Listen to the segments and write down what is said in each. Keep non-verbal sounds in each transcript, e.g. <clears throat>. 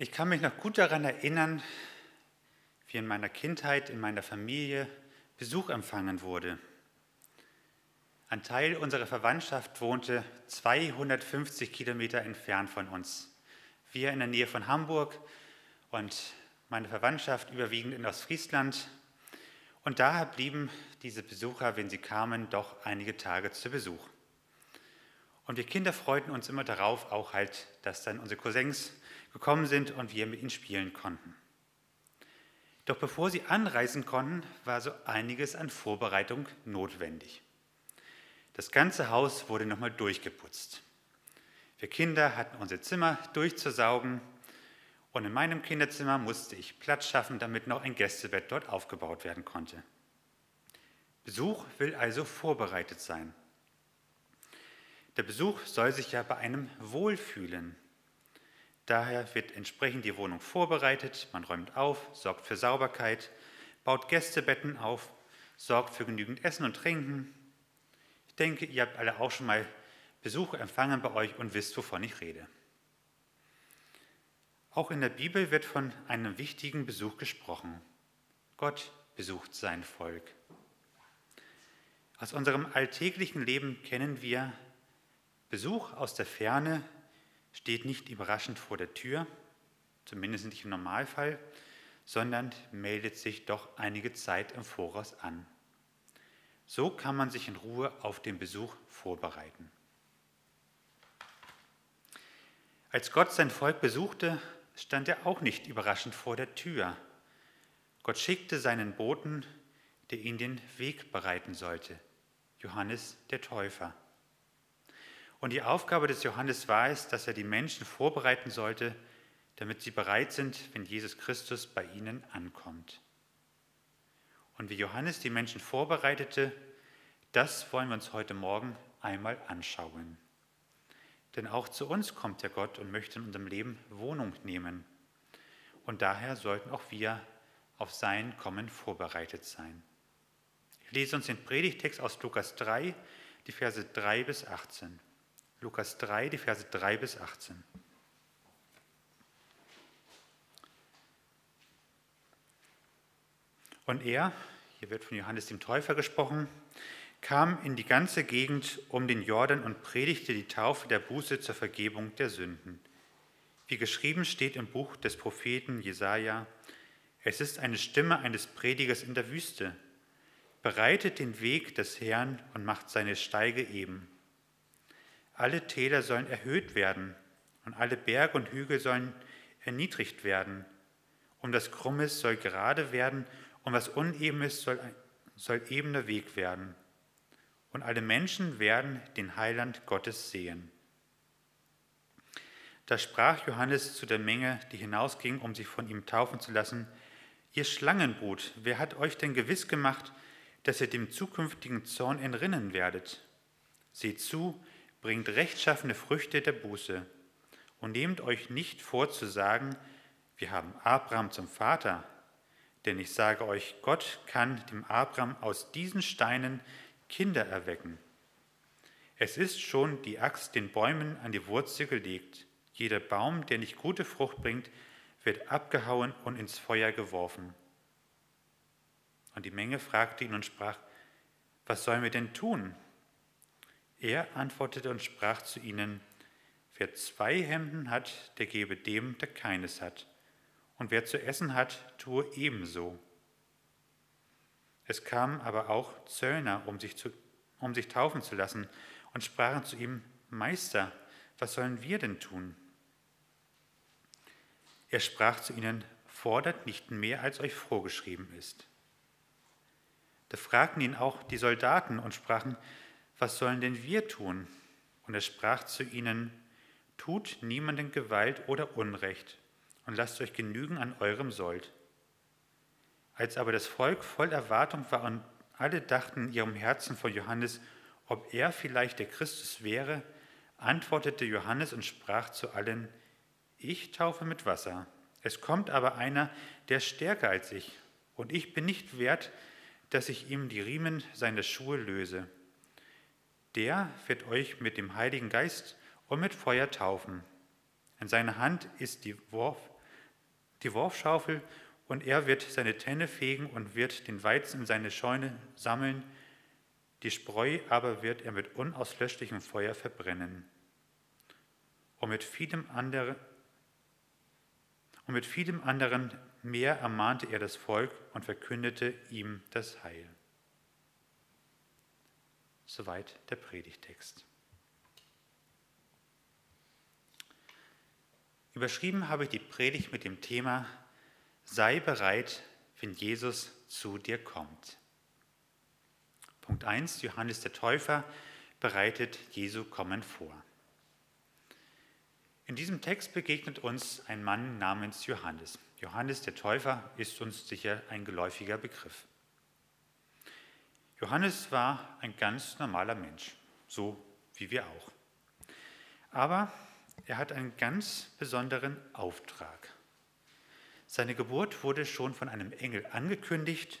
Ich kann mich noch gut daran erinnern, wie in meiner Kindheit, in meiner Familie Besuch empfangen wurde. Ein Teil unserer Verwandtschaft wohnte 250 Kilometer entfernt von uns. Wir in der Nähe von Hamburg und meine Verwandtschaft überwiegend in Ostfriesland. Und daher blieben diese Besucher, wenn sie kamen, doch einige Tage zu Besuch. Und wir Kinder freuten uns immer darauf, auch halt, dass dann unsere Cousins gekommen sind und wir mit ihnen spielen konnten. Doch bevor sie anreisen konnten, war so einiges an Vorbereitung notwendig. Das ganze Haus wurde nochmal durchgeputzt. Wir Kinder hatten unser Zimmer durchzusaugen und in meinem Kinderzimmer musste ich Platz schaffen, damit noch ein Gästebett dort aufgebaut werden konnte. Besuch will also vorbereitet sein. Der Besuch soll sich ja bei einem wohlfühlen. Daher wird entsprechend die Wohnung vorbereitet, man räumt auf, sorgt für Sauberkeit, baut Gästebetten auf, sorgt für genügend Essen und Trinken. Ich denke, ihr habt alle auch schon mal Besuch empfangen bei euch und wisst, wovon ich rede. Auch in der Bibel wird von einem wichtigen Besuch gesprochen. Gott besucht sein Volk. Aus unserem alltäglichen Leben kennen wir Besuch aus der Ferne, steht nicht überraschend vor der Tür, zumindest nicht im Normalfall, sondern meldet sich doch einige Zeit im Voraus an. So kann man sich in Ruhe auf den Besuch vorbereiten. Als Gott sein Volk besuchte, stand er auch nicht überraschend vor der Tür. Gott schickte seinen Boten, der ihn den Weg bereiten sollte, Johannes der Täufer. Und die Aufgabe des Johannes war es, dass er die Menschen vorbereiten sollte, damit sie bereit sind, wenn Jesus Christus bei ihnen ankommt. Und wie Johannes die Menschen vorbereitete, das wollen wir uns heute Morgen einmal anschauen. Denn auch zu uns kommt der Gott und möchte in unserem Leben Wohnung nehmen. Und daher sollten auch wir auf sein Kommen vorbereitet sein. Ich lese uns den Predigtext aus Lukas 3, die Verse 3 bis 18. Lukas 3, die Verse 3 bis 18. Und er, hier wird von Johannes dem Täufer gesprochen, kam in die ganze Gegend um den Jordan und predigte die Taufe der Buße zur Vergebung der Sünden. Wie geschrieben steht im Buch des Propheten Jesaja: Es ist eine Stimme eines Predigers in der Wüste. Bereitet den Weg des Herrn und macht seine Steige eben. Alle Täler sollen erhöht werden und alle Berge und Hügel sollen erniedrigt werden. Und das Krummes soll gerade werden und was uneben ist, soll, soll ebener Weg werden. Und alle Menschen werden den Heiland Gottes sehen. Da sprach Johannes zu der Menge, die hinausging, um sich von ihm taufen zu lassen, Ihr Schlangenbrut, wer hat euch denn gewiss gemacht, dass ihr dem zukünftigen Zorn entrinnen werdet? Seht zu, bringt rechtschaffene Früchte der Buße und nehmt euch nicht vor zu sagen, wir haben Abraham zum Vater, denn ich sage euch, Gott kann dem Abraham aus diesen Steinen Kinder erwecken. Es ist schon die Axt den Bäumen an die Wurzel gelegt. Jeder Baum, der nicht gute Frucht bringt, wird abgehauen und ins Feuer geworfen. Und die Menge fragte ihn und sprach, was sollen wir denn tun? Er antwortete und sprach zu ihnen, wer zwei Hemden hat, der gebe dem, der keines hat. Und wer zu essen hat, tue ebenso. Es kamen aber auch Zöllner, um sich, zu, um sich taufen zu lassen, und sprachen zu ihm, Meister, was sollen wir denn tun? Er sprach zu ihnen, fordert nicht mehr, als euch vorgeschrieben ist. Da fragten ihn auch die Soldaten und sprachen, was sollen denn wir tun? Und er sprach zu ihnen, tut niemanden Gewalt oder Unrecht und lasst euch genügen an eurem Sold. Als aber das Volk voll Erwartung war und alle dachten in ihrem Herzen vor Johannes, ob er vielleicht der Christus wäre, antwortete Johannes und sprach zu allen, ich taufe mit Wasser. Es kommt aber einer, der stärker als ich, und ich bin nicht wert, dass ich ihm die Riemen seiner Schuhe löse der wird euch mit dem Heiligen Geist und mit Feuer taufen. In seiner Hand ist die Wurf die Worfschaufel und er wird seine Tenne fegen und wird den Weizen in seine Scheune sammeln, die Spreu aber wird er mit unauslöschlichem Feuer verbrennen. Und mit vielem anderen, und mit vielem anderen mehr ermahnte er das Volk und verkündete ihm das Heil. Soweit der Predigtext. Überschrieben habe ich die Predigt mit dem Thema Sei bereit, wenn Jesus zu dir kommt. Punkt 1. Johannes der Täufer bereitet Jesu Kommen vor. In diesem Text begegnet uns ein Mann namens Johannes. Johannes der Täufer ist uns sicher ein geläufiger Begriff. Johannes war ein ganz normaler Mensch, so wie wir auch. Aber er hat einen ganz besonderen Auftrag. Seine Geburt wurde schon von einem Engel angekündigt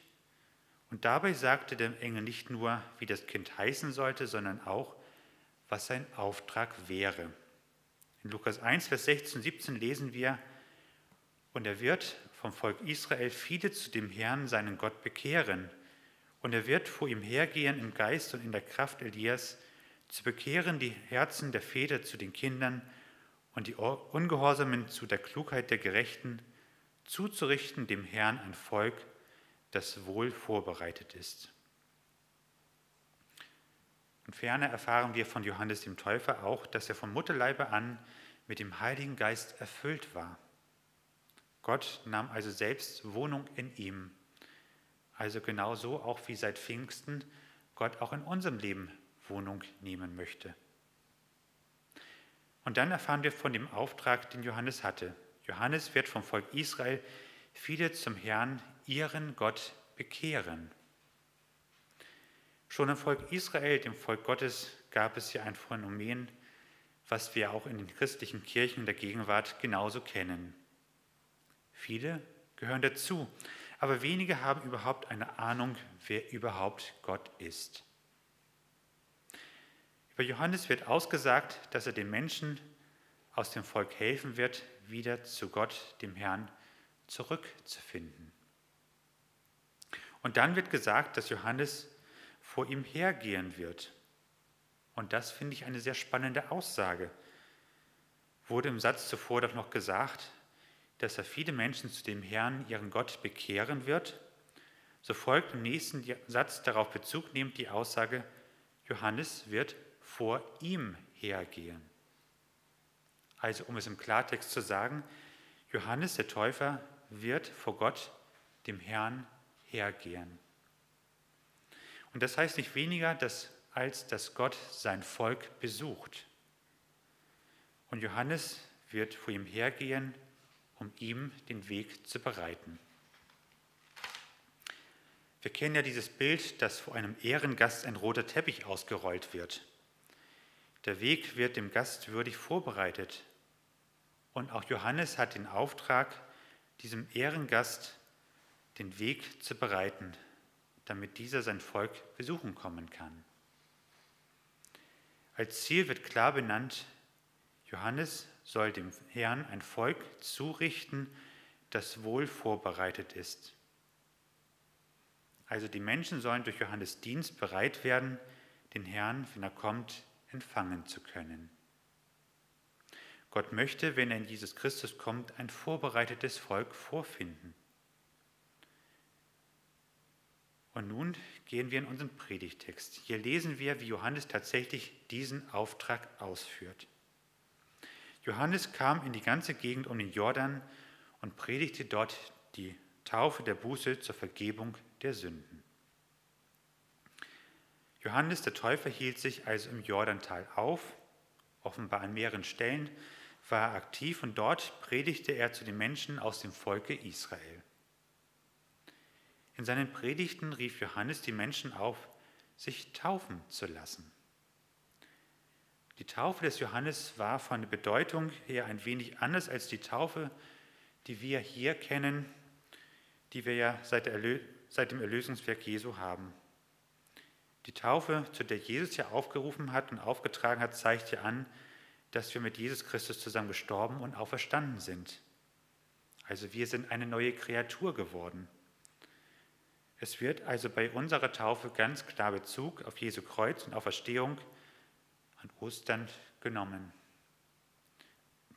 und dabei sagte der Engel nicht nur, wie das Kind heißen sollte, sondern auch, was sein Auftrag wäre. In Lukas 1, Vers 16 und 17 lesen wir, und er wird vom Volk Israel viele zu dem Herrn, seinen Gott, bekehren. Und er wird vor ihm hergehen im Geist und in der Kraft Elias, zu bekehren die Herzen der Väter zu den Kindern und die Ungehorsamen zu der Klugheit der Gerechten, zuzurichten dem Herrn ein Volk, das wohl vorbereitet ist. Und ferner erfahren wir von Johannes dem Täufer auch, dass er vom Mutterleibe an mit dem Heiligen Geist erfüllt war. Gott nahm also selbst Wohnung in ihm. Also genauso auch wie seit Pfingsten Gott auch in unserem Leben Wohnung nehmen möchte. Und dann erfahren wir von dem Auftrag, den Johannes hatte. Johannes wird vom Volk Israel viele zum Herrn, ihren Gott, bekehren. Schon im Volk Israel, dem Volk Gottes, gab es ja ein Phänomen, was wir auch in den christlichen Kirchen der Gegenwart genauso kennen. Viele gehören dazu, aber wenige haben überhaupt eine Ahnung, wer überhaupt Gott ist. Über Johannes wird ausgesagt, dass er den Menschen aus dem Volk helfen wird, wieder zu Gott, dem Herrn, zurückzufinden. Und dann wird gesagt, dass Johannes vor ihm hergehen wird. Und das finde ich eine sehr spannende Aussage. Wurde im Satz zuvor doch noch gesagt, dass er viele Menschen zu dem Herrn, ihren Gott, bekehren wird, so folgt im nächsten Satz darauf Bezug nehmend die Aussage, Johannes wird vor ihm hergehen. Also um es im Klartext zu sagen, Johannes der Täufer wird vor Gott, dem Herrn, hergehen. Und das heißt nicht weniger, dass, als dass Gott sein Volk besucht. Und Johannes wird vor ihm hergehen, um ihm den Weg zu bereiten. Wir kennen ja dieses Bild, dass vor einem Ehrengast ein roter Teppich ausgerollt wird. Der Weg wird dem Gast würdig vorbereitet. Und auch Johannes hat den Auftrag, diesem Ehrengast den Weg zu bereiten, damit dieser sein Volk besuchen kommen kann. Als Ziel wird klar benannt, Johannes soll dem Herrn ein Volk zurichten, das wohl vorbereitet ist. Also die Menschen sollen durch Johannes Dienst bereit werden, den Herrn, wenn er kommt, empfangen zu können. Gott möchte, wenn er in Jesus Christus kommt, ein vorbereitetes Volk vorfinden. Und nun gehen wir in unseren Predigtext. Hier lesen wir, wie Johannes tatsächlich diesen Auftrag ausführt. Johannes kam in die ganze Gegend um den Jordan und predigte dort die Taufe der Buße zur Vergebung der Sünden. Johannes der Täufer hielt sich also im Jordantal auf, offenbar an mehreren Stellen, war er aktiv und dort predigte er zu den Menschen aus dem Volke Israel. In seinen Predigten rief Johannes die Menschen auf, sich taufen zu lassen. Die Taufe des Johannes war von der Bedeutung her ein wenig anders als die Taufe, die wir hier kennen, die wir ja seit, seit dem Erlösungswerk Jesu haben. Die Taufe, zu der Jesus ja aufgerufen hat und aufgetragen hat, zeigt ja an, dass wir mit Jesus Christus zusammen gestorben und auferstanden sind. Also wir sind eine neue Kreatur geworden. Es wird also bei unserer Taufe ganz klar Bezug auf Jesu Kreuz und Auferstehung an Ostern genommen.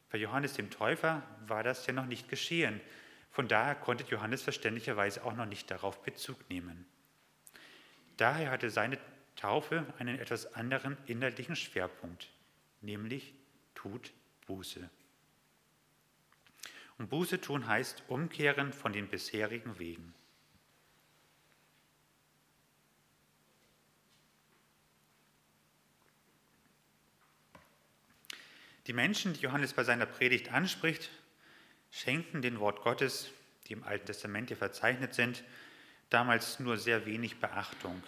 Bei Johannes dem Täufer war das ja noch nicht geschehen. Von daher konnte Johannes verständlicherweise auch noch nicht darauf Bezug nehmen. Daher hatte seine Taufe einen etwas anderen innerlichen Schwerpunkt, nämlich tut Buße. Und Buße tun heißt umkehren von den bisherigen Wegen. Die Menschen, die Johannes bei seiner Predigt anspricht, schenken den Wort Gottes, die im Alten Testament hier verzeichnet sind, damals nur sehr wenig Beachtung.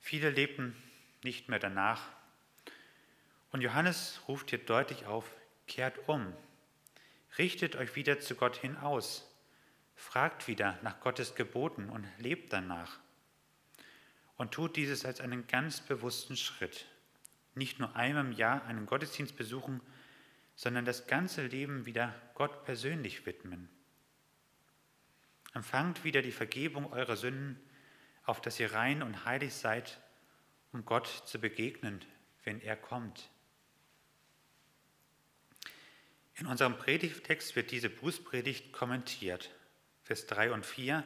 Viele lebten nicht mehr danach. Und Johannes ruft hier deutlich auf, kehrt um, richtet euch wieder zu Gott hin aus, fragt wieder nach Gottes Geboten und lebt danach. Und tut dieses als einen ganz bewussten Schritt, nicht nur einmal im Jahr einen Gottesdienst besuchen, sondern das ganze Leben wieder Gott persönlich widmen. Empfangt wieder die Vergebung eurer Sünden, auf dass ihr rein und heilig seid, um Gott zu begegnen, wenn er kommt. In unserem Predigtext wird diese Bußpredigt kommentiert. Vers 3 und 4.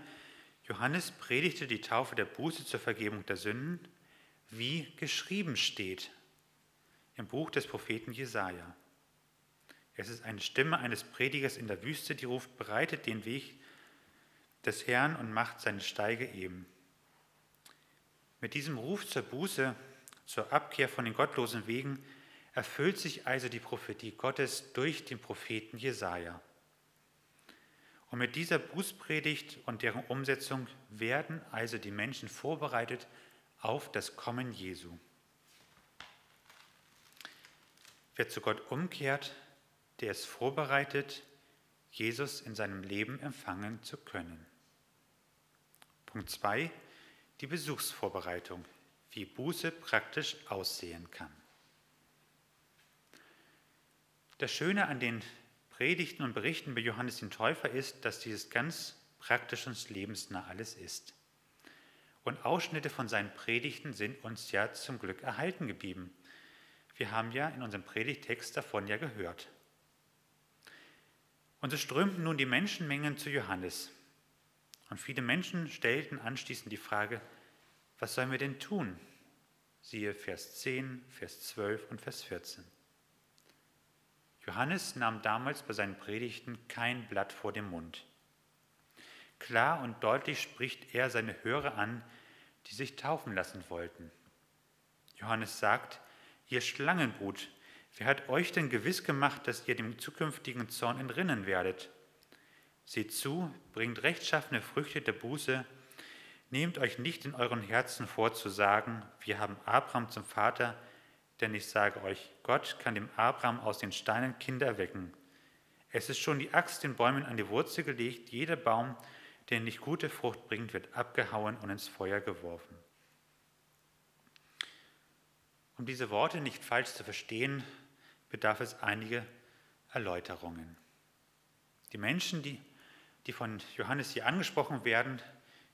Johannes predigte die Taufe der Buße zur Vergebung der Sünden, wie geschrieben steht im Buch des Propheten Jesaja. Es ist eine Stimme eines Predigers in der Wüste, die ruft: Bereitet den Weg des Herrn und macht seine Steige eben. Mit diesem Ruf zur Buße, zur Abkehr von den gottlosen Wegen, erfüllt sich also die Prophetie Gottes durch den Propheten Jesaja. Und mit dieser Bußpredigt und deren Umsetzung werden also die Menschen vorbereitet auf das Kommen Jesu. Wer zu Gott umkehrt, der ist vorbereitet, Jesus in seinem Leben empfangen zu können. Punkt 2. Die Besuchsvorbereitung, wie Buße praktisch aussehen kann. Das Schöne an den Predigten und Berichten bei Johannes den Täufer ist, dass dieses ganz praktisch und lebensnah alles ist. Und Ausschnitte von seinen Predigten sind uns ja zum Glück erhalten geblieben. Wir haben ja in unserem Predigtext davon ja gehört. Und es strömten nun die Menschenmengen zu Johannes. Und viele Menschen stellten anschließend die Frage, was sollen wir denn tun? Siehe Vers 10, Vers 12 und Vers 14. Johannes nahm damals bei seinen Predigten kein Blatt vor dem Mund. Klar und deutlich spricht er seine Hörer an, die sich taufen lassen wollten. Johannes sagt, ihr Schlangenbrut, wer hat euch denn gewiss gemacht, dass ihr dem zukünftigen Zorn entrinnen werdet? Seht zu, bringt rechtschaffene Früchte der Buße, nehmt euch nicht in euren Herzen vor zu sagen, wir haben Abraham zum Vater, denn ich sage euch, Gott kann dem Abraham aus den Steinen Kinder erwecken. Es ist schon die Axt den Bäumen an die Wurzel gelegt, jeder Baum, der nicht gute Frucht bringt, wird abgehauen und ins Feuer geworfen. Um diese Worte nicht falsch zu verstehen, bedarf es einige Erläuterungen. Die Menschen, die, die von Johannes hier angesprochen werden,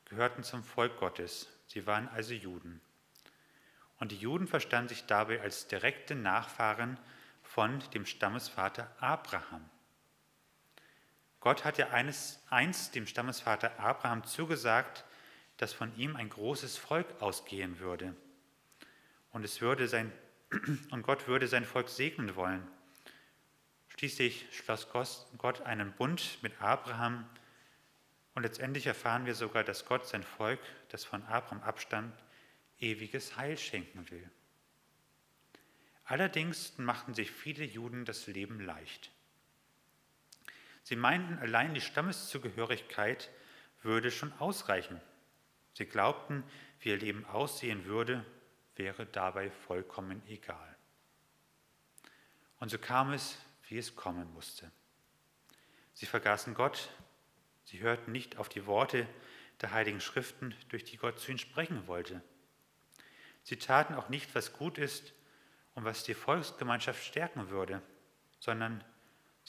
gehörten zum Volk Gottes. Sie waren also Juden. Und die Juden verstanden sich dabei als direkte Nachfahren von dem Stammesvater Abraham. Gott hat ja eines, einst dem Stammesvater Abraham zugesagt, dass von ihm ein großes Volk ausgehen würde. Und, es würde sein, <clears throat> und Gott würde sein Volk segnen wollen. Schließlich schloss Gott einen Bund mit Abraham und letztendlich erfahren wir sogar, dass Gott sein Volk, das von Abraham abstammt, ewiges Heil schenken will. Allerdings machten sich viele Juden das Leben leicht. Sie meinten, allein die Stammeszugehörigkeit würde schon ausreichen. Sie glaubten, wie ihr Leben aussehen würde, wäre dabei vollkommen egal. Und so kam es, wie es kommen musste. Sie vergaßen Gott, sie hörten nicht auf die Worte der heiligen Schriften, durch die Gott zu ihnen sprechen wollte. Sie taten auch nicht, was gut ist und was die Volksgemeinschaft stärken würde, sondern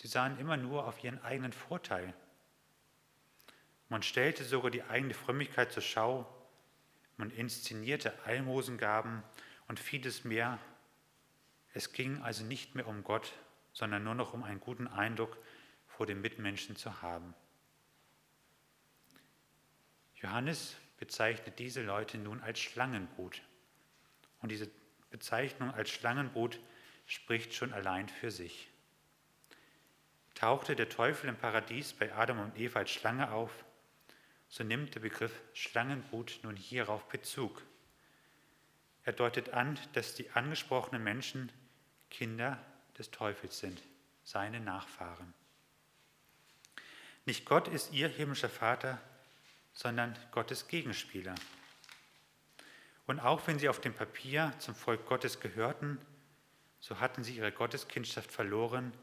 Sie sahen immer nur auf ihren eigenen Vorteil. Man stellte sogar die eigene Frömmigkeit zur Schau, man inszenierte Almosengaben und vieles mehr. Es ging also nicht mehr um Gott, sondern nur noch um einen guten Eindruck vor den Mitmenschen zu haben. Johannes bezeichnet diese Leute nun als Schlangenbrut. Und diese Bezeichnung als Schlangenbrut spricht schon allein für sich. Tauchte der Teufel im Paradies bei Adam und Eva als Schlange auf, so nimmt der Begriff Schlangenbrut nun hierauf Bezug. Er deutet an, dass die angesprochenen Menschen Kinder des Teufels sind, seine Nachfahren. Nicht Gott ist ihr himmlischer Vater, sondern Gottes Gegenspieler. Und auch wenn sie auf dem Papier zum Volk Gottes gehörten, so hatten sie ihre Gotteskindschaft verloren,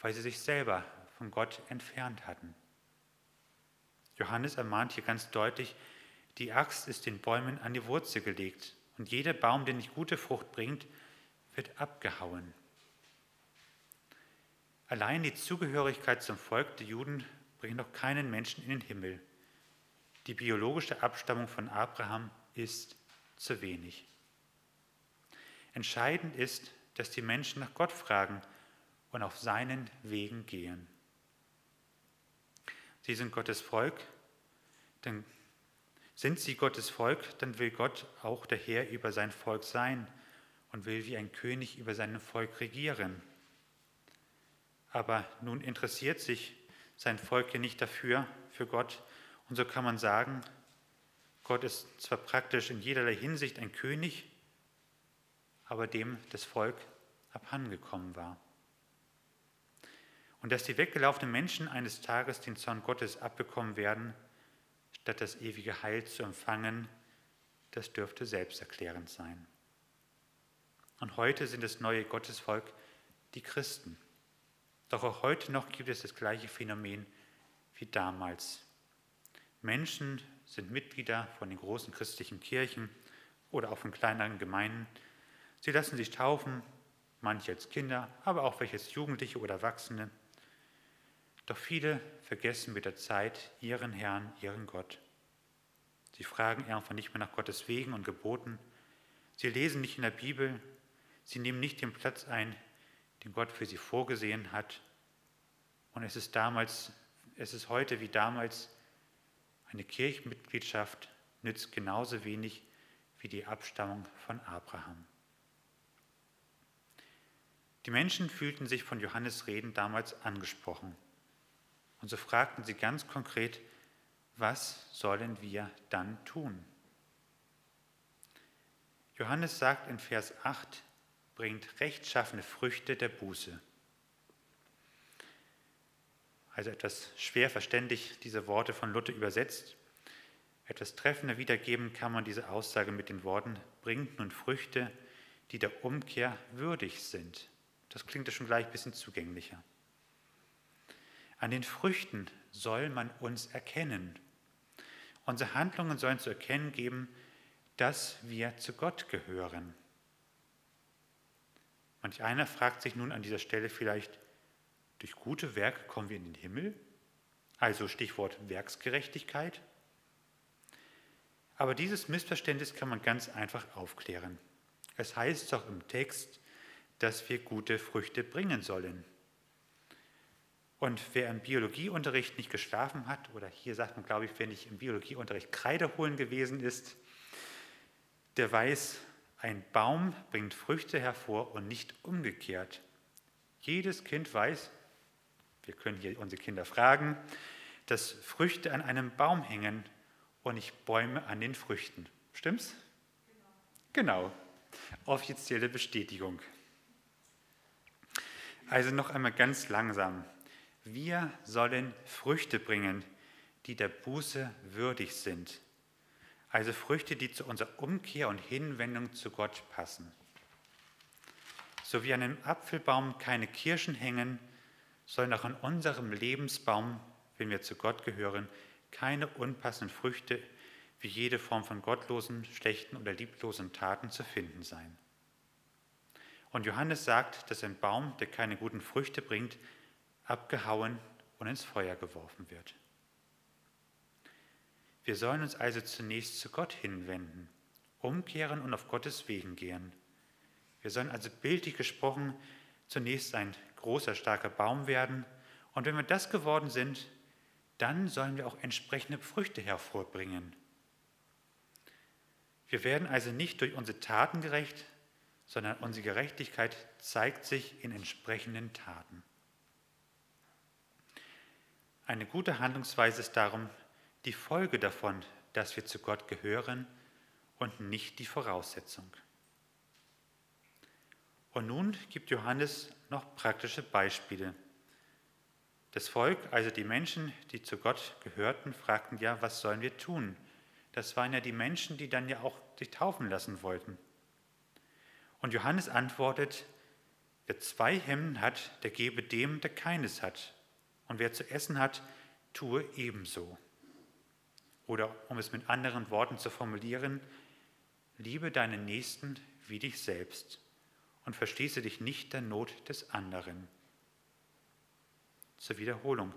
weil sie sich selber von Gott entfernt hatten. Johannes ermahnt hier ganz deutlich, die Axt ist den Bäumen an die Wurzel gelegt und jeder Baum, der nicht gute Frucht bringt, wird abgehauen. Allein die Zugehörigkeit zum Volk der Juden bringt noch keinen Menschen in den Himmel. Die biologische Abstammung von Abraham ist zu wenig. Entscheidend ist, dass die Menschen nach Gott fragen und auf seinen Wegen gehen. Sie sind Gottes Volk, denn sind sie Gottes Volk, dann will Gott auch der Herr über sein Volk sein und will wie ein König über sein Volk regieren. Aber nun interessiert sich sein Volk ja nicht dafür, für Gott, und so kann man sagen, Gott ist zwar praktisch in jederlei Hinsicht ein König, aber dem das Volk abhandengekommen war. Und dass die weggelaufenen Menschen eines Tages den Zorn Gottes abbekommen werden, statt das ewige Heil zu empfangen, das dürfte selbsterklärend sein. Und heute sind das neue Gottesvolk die Christen. Doch auch heute noch gibt es das gleiche Phänomen wie damals. Menschen sind Mitglieder von den großen christlichen Kirchen oder auch von kleineren Gemeinden. Sie lassen sich taufen, manche als Kinder, aber auch welche als Jugendliche oder Erwachsene. Doch viele vergessen mit der Zeit ihren Herrn, ihren Gott. Sie fragen einfach nicht mehr nach Gottes Wegen und Geboten. Sie lesen nicht in der Bibel. Sie nehmen nicht den Platz ein, den Gott für sie vorgesehen hat. Und es ist damals, es ist heute wie damals eine Kirchenmitgliedschaft nützt genauso wenig wie die Abstammung von Abraham. Die Menschen fühlten sich von Johannes Reden damals angesprochen. Und so fragten sie ganz konkret, was sollen wir dann tun? Johannes sagt in Vers 8, bringt rechtschaffene Früchte der Buße. Also etwas schwer verständlich diese Worte von Luther übersetzt. Etwas treffender wiedergeben kann man diese Aussage mit den Worten, bringt nun Früchte, die der Umkehr würdig sind. Das klingt ja schon gleich ein bisschen zugänglicher. An den Früchten soll man uns erkennen. Unsere Handlungen sollen zu erkennen geben, dass wir zu Gott gehören. Manch einer fragt sich nun an dieser Stelle vielleicht, durch gute Werke kommen wir in den Himmel? Also Stichwort Werksgerechtigkeit. Aber dieses Missverständnis kann man ganz einfach aufklären. Es heißt doch im Text, dass wir gute Früchte bringen sollen. Und wer im Biologieunterricht nicht geschlafen hat, oder hier sagt man, glaube ich, wer nicht im Biologieunterricht Kreide holen gewesen ist, der weiß, ein Baum bringt Früchte hervor und nicht umgekehrt. Jedes Kind weiß, wir können hier unsere Kinder fragen, dass Früchte an einem Baum hängen und nicht Bäume an den Früchten. Stimmt's? Genau. genau. Offizielle Bestätigung. Also noch einmal ganz langsam. Wir sollen Früchte bringen, die der Buße würdig sind. Also Früchte, die zu unserer Umkehr und Hinwendung zu Gott passen. So wie an einem Apfelbaum keine Kirschen hängen, sollen auch an unserem Lebensbaum, wenn wir zu Gott gehören, keine unpassenden Früchte wie jede Form von gottlosen, schlechten oder lieblosen Taten zu finden sein. Und Johannes sagt, dass ein Baum, der keine guten Früchte bringt, abgehauen und ins Feuer geworfen wird. Wir sollen uns also zunächst zu Gott hinwenden, umkehren und auf Gottes Wegen gehen. Wir sollen also bildlich gesprochen zunächst ein großer, starker Baum werden. Und wenn wir das geworden sind, dann sollen wir auch entsprechende Früchte hervorbringen. Wir werden also nicht durch unsere Taten gerecht, sondern unsere Gerechtigkeit zeigt sich in entsprechenden Taten. Eine gute Handlungsweise ist darum die Folge davon, dass wir zu Gott gehören und nicht die Voraussetzung. Und nun gibt Johannes noch praktische Beispiele. Das Volk, also die Menschen, die zu Gott gehörten, fragten ja, was sollen wir tun? Das waren ja die Menschen, die dann ja auch sich taufen lassen wollten. Und Johannes antwortet, wer zwei Hemden hat, der gebe dem, der keines hat. Und wer zu essen hat, tue ebenso. Oder um es mit anderen Worten zu formulieren, liebe deinen Nächsten wie dich selbst und verstehse dich nicht der Not des anderen. Zur Wiederholung.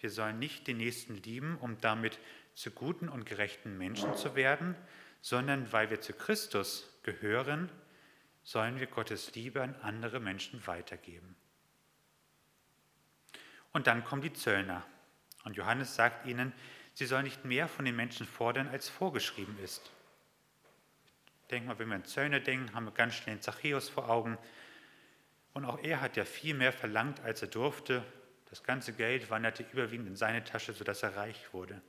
Wir sollen nicht den Nächsten lieben, um damit zu guten und gerechten Menschen zu werden, sondern weil wir zu Christus gehören, sollen wir Gottes Liebe an andere Menschen weitergeben. Und dann kommen die Zöllner. Und Johannes sagt ihnen, sie sollen nicht mehr von den Menschen fordern, als vorgeschrieben ist. Denken wir, wenn wir an Zöllner denken, haben wir ganz schnell den Zachäus vor Augen. Und auch er hat ja viel mehr verlangt, als er durfte. Das ganze Geld wanderte überwiegend in seine Tasche, sodass er reich wurde.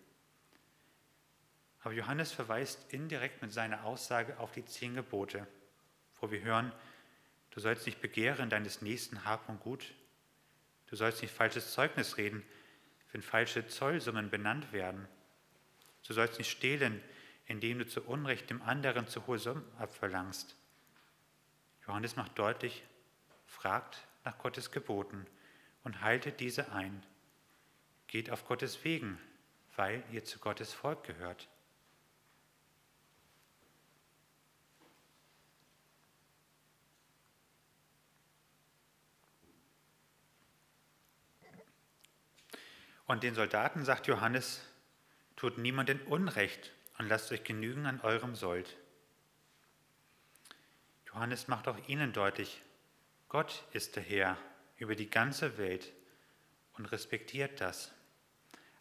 Aber Johannes verweist indirekt mit seiner Aussage auf die zehn Gebote, wo wir hören, du sollst nicht begehren deines nächsten Hab und Gut, du sollst nicht falsches Zeugnis reden, wenn falsche Zollsummen benannt werden, du sollst nicht stehlen, indem du zu Unrecht dem anderen zu hohe Summen abverlangst. Johannes macht deutlich, fragt nach Gottes Geboten und haltet diese ein. Geht auf Gottes Wegen, weil ihr zu Gottes Volk gehört. Und den Soldaten sagt Johannes, tut niemanden Unrecht und lasst euch genügen an eurem Sold. Johannes macht auch ihnen deutlich, Gott ist der Herr über die ganze Welt und respektiert das.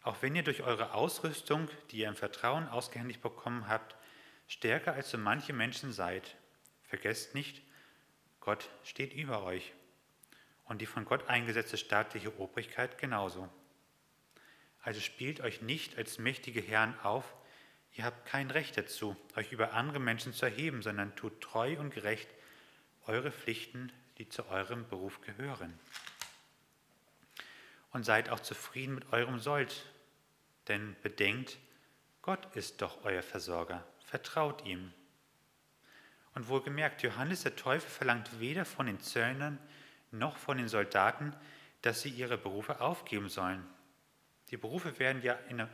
Auch wenn ihr durch eure Ausrüstung, die ihr im Vertrauen ausgehändigt bekommen habt, stärker als so manche Menschen seid, vergesst nicht, Gott steht über euch und die von Gott eingesetzte staatliche Obrigkeit genauso. Also spielt euch nicht als mächtige Herren auf, Ihr habt kein Recht dazu, euch über andere Menschen zu erheben, sondern tut treu und gerecht eure Pflichten, die zu eurem Beruf gehören. Und seid auch zufrieden mit eurem Sold, denn bedenkt, Gott ist doch euer Versorger, vertraut ihm. Und wohlgemerkt, Johannes der Teufel verlangt weder von den Zöllnern noch von den Soldaten, dass sie ihre Berufe aufgeben sollen. Die Berufe werden ja in der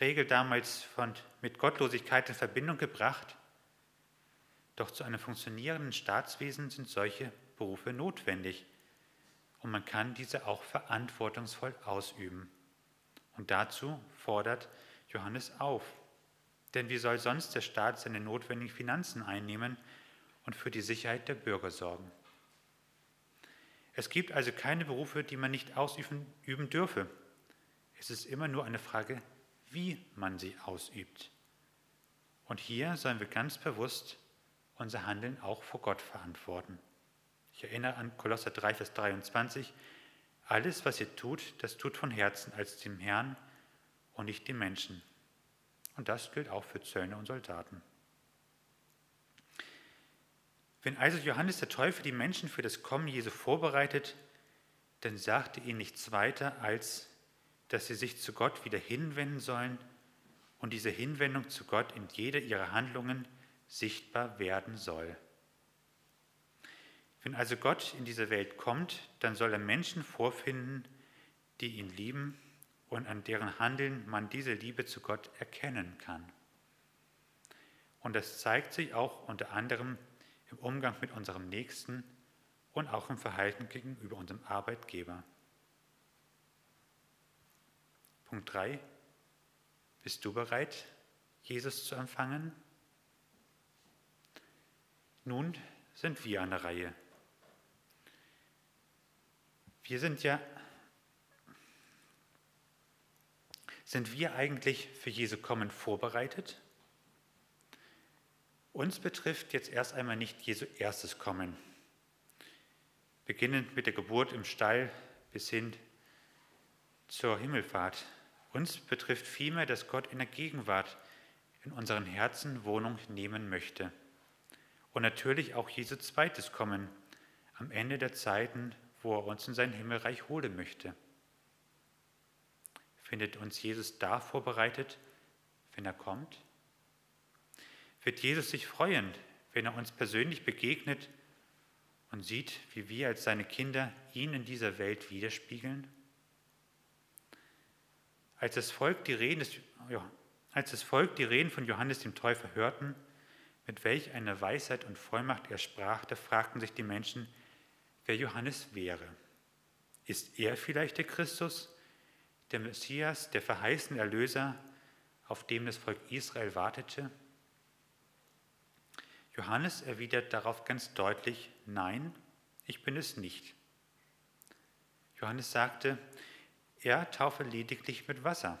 Regel damals von, mit Gottlosigkeit in Verbindung gebracht. Doch zu einem funktionierenden Staatswesen sind solche Berufe notwendig und man kann diese auch verantwortungsvoll ausüben. Und dazu fordert Johannes auf. Denn wie soll sonst der Staat seine notwendigen Finanzen einnehmen und für die Sicherheit der Bürger sorgen? Es gibt also keine Berufe, die man nicht ausüben dürfe. Es ist immer nur eine Frage wie man sie ausübt. Und hier sollen wir ganz bewusst unser Handeln auch vor Gott verantworten. Ich erinnere an Kolosser 3, Vers 23. Alles, was ihr tut, das tut von Herzen als dem Herrn und nicht dem Menschen. Und das gilt auch für Zöllner und Soldaten. Wenn also Johannes der Täufer die Menschen für das Kommen Jesu vorbereitet, dann sagte ihnen nichts weiter als, dass sie sich zu Gott wieder hinwenden sollen und diese Hinwendung zu Gott in jeder ihrer Handlungen sichtbar werden soll. Wenn also Gott in diese Welt kommt, dann soll er Menschen vorfinden, die ihn lieben und an deren Handeln man diese Liebe zu Gott erkennen kann. Und das zeigt sich auch unter anderem im Umgang mit unserem Nächsten und auch im Verhalten gegenüber unserem Arbeitgeber. Punkt 3. Bist du bereit, Jesus zu empfangen? Nun sind wir an der Reihe. Wir sind ja, sind wir eigentlich für Jesu Kommen vorbereitet? Uns betrifft jetzt erst einmal nicht Jesu erstes Kommen, beginnend mit der Geburt im Stall bis hin zur Himmelfahrt. Uns betrifft vielmehr, dass Gott in der Gegenwart in unseren Herzen Wohnung nehmen möchte. Und natürlich auch Jesu zweites Kommen am Ende der Zeiten, wo er uns in sein Himmelreich holen möchte. Findet uns Jesus da vorbereitet, wenn er kommt? Wird Jesus sich freuen, wenn er uns persönlich begegnet und sieht, wie wir als seine Kinder ihn in dieser Welt widerspiegeln? Als das Volk die Reden, des, ja, als das Volk die Reden von Johannes dem Täufer hörten, mit welch einer Weisheit und Vollmacht er sprach, da fragten sich die Menschen, wer Johannes wäre. Ist er vielleicht der Christus, der Messias, der verheißene Erlöser, auf dem das Volk Israel wartete? Johannes erwidert darauf ganz deutlich, nein, ich bin es nicht. Johannes sagte, er taufe lediglich mit Wasser.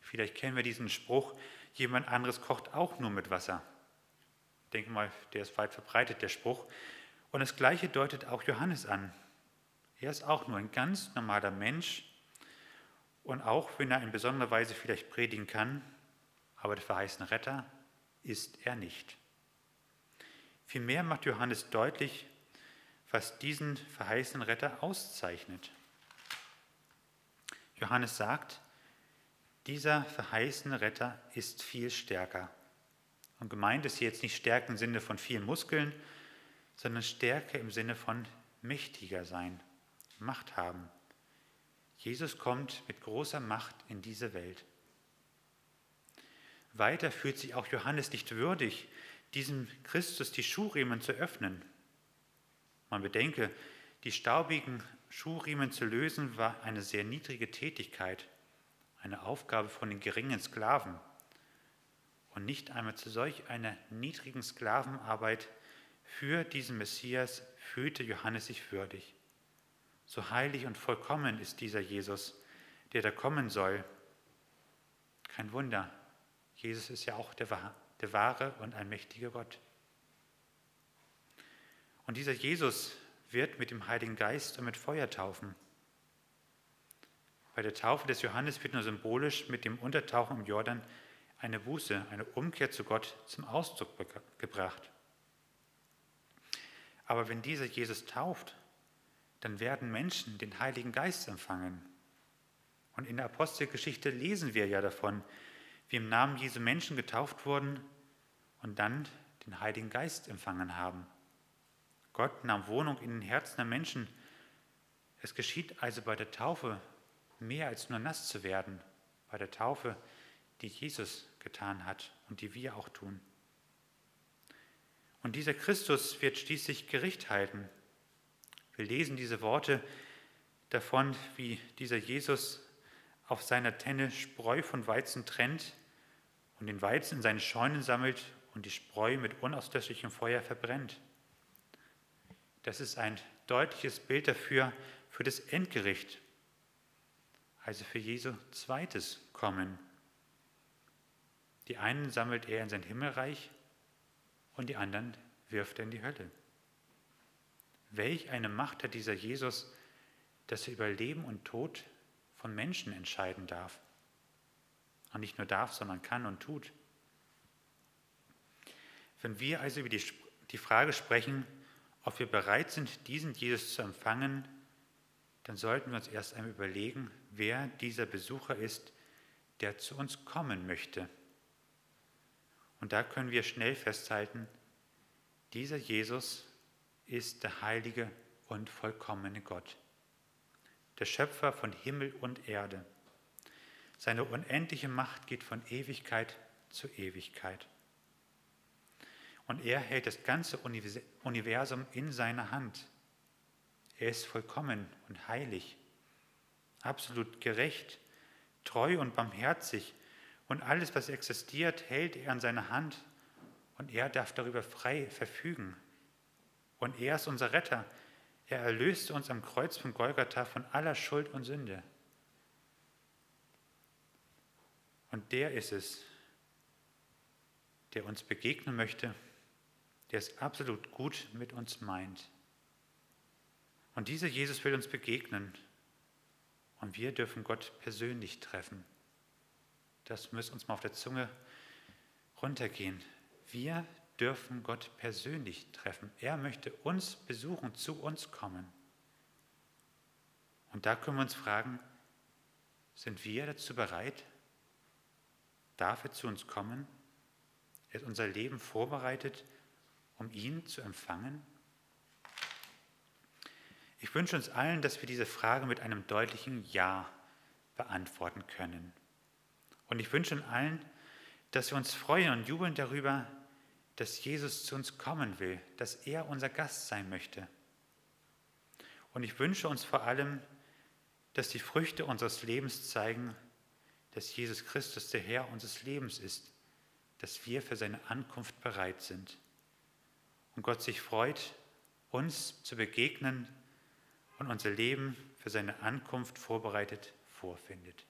Vielleicht kennen wir diesen Spruch, jemand anderes kocht auch nur mit Wasser. Ich denke mal, der ist weit verbreitet, der Spruch. Und das Gleiche deutet auch Johannes an. Er ist auch nur ein ganz normaler Mensch. Und auch wenn er in besonderer Weise vielleicht predigen kann, aber der verheißene Retter ist er nicht. Vielmehr macht Johannes deutlich, was diesen verheißenen Retter auszeichnet. Johannes sagt, dieser verheißene Retter ist viel stärker. Und gemeint ist hier jetzt nicht Stärke im Sinne von vielen Muskeln, sondern Stärke im Sinne von mächtiger sein, Macht haben. Jesus kommt mit großer Macht in diese Welt. Weiter fühlt sich auch Johannes nicht würdig, diesem Christus die Schuhriemen zu öffnen. Man bedenke, die staubigen Schuhriemen zu lösen war eine sehr niedrige Tätigkeit, eine Aufgabe von den geringen Sklaven. Und nicht einmal zu solch einer niedrigen Sklavenarbeit für diesen Messias fühlte Johannes sich würdig. So heilig und vollkommen ist dieser Jesus, der da kommen soll. Kein Wunder, Jesus ist ja auch der, der wahre und allmächtige Gott. Und dieser Jesus wird mit dem Heiligen Geist und mit Feuer taufen. Bei der Taufe des Johannes wird nur symbolisch mit dem Untertauchen im Jordan eine Buße, eine Umkehr zu Gott zum Ausdruck gebracht. Aber wenn dieser Jesus tauft, dann werden Menschen den Heiligen Geist empfangen. Und in der Apostelgeschichte lesen wir ja davon, wie im Namen Jesu Menschen getauft wurden und dann den Heiligen Geist empfangen haben. Gott nahm Wohnung in den Herzen der Menschen. Es geschieht also bei der Taufe mehr als nur nass zu werden, bei der Taufe, die Jesus getan hat und die wir auch tun. Und dieser Christus wird schließlich Gericht halten. Wir lesen diese Worte davon, wie dieser Jesus auf seiner Tenne Spreu von Weizen trennt und den Weizen in seine Scheunen sammelt und die Spreu mit unauslöschlichem Feuer verbrennt. Das ist ein deutliches Bild dafür, für das Endgericht, also für Jesu zweites Kommen. Die einen sammelt er in sein Himmelreich und die anderen wirft er in die Hölle. Welch eine Macht hat dieser Jesus, dass er über Leben und Tod von Menschen entscheiden darf. Und nicht nur darf, sondern kann und tut. Wenn wir also über die, die Frage sprechen, ob wir bereit sind, diesen Jesus zu empfangen, dann sollten wir uns erst einmal überlegen, wer dieser Besucher ist, der zu uns kommen möchte. Und da können wir schnell festhalten, dieser Jesus ist der heilige und vollkommene Gott, der Schöpfer von Himmel und Erde. Seine unendliche Macht geht von Ewigkeit zu Ewigkeit. Und er hält das ganze Universum in seiner Hand. Er ist vollkommen und heilig, absolut gerecht treu und barmherzig und alles, was existiert, hält er in seiner Hand und er darf darüber frei verfügen. Und er ist unser Retter. Er erlöste uns am Kreuz von Golgatha von aller Schuld und Sünde. Und der ist es, der uns begegnen möchte, der es absolut gut mit uns meint. Und dieser Jesus will uns begegnen und wir dürfen Gott persönlich treffen. Das muss uns mal auf der Zunge runtergehen. Wir dürfen Gott persönlich treffen. Er möchte uns besuchen, zu uns kommen. Und da können wir uns fragen, sind wir dazu bereit? Darf er zu uns kommen? Ist unser Leben vorbereitet, um ihn zu empfangen? Ich wünsche uns allen, dass wir diese Frage mit einem deutlichen Ja beantworten können. Und ich wünsche uns allen, dass wir uns freuen und jubeln darüber, dass Jesus zu uns kommen will, dass er unser Gast sein möchte. Und ich wünsche uns vor allem, dass die Früchte unseres Lebens zeigen, dass Jesus Christus der Herr unseres Lebens ist, dass wir für seine Ankunft bereit sind. Und Gott sich freut, uns zu begegnen und unser Leben für seine Ankunft vorbereitet vorfindet.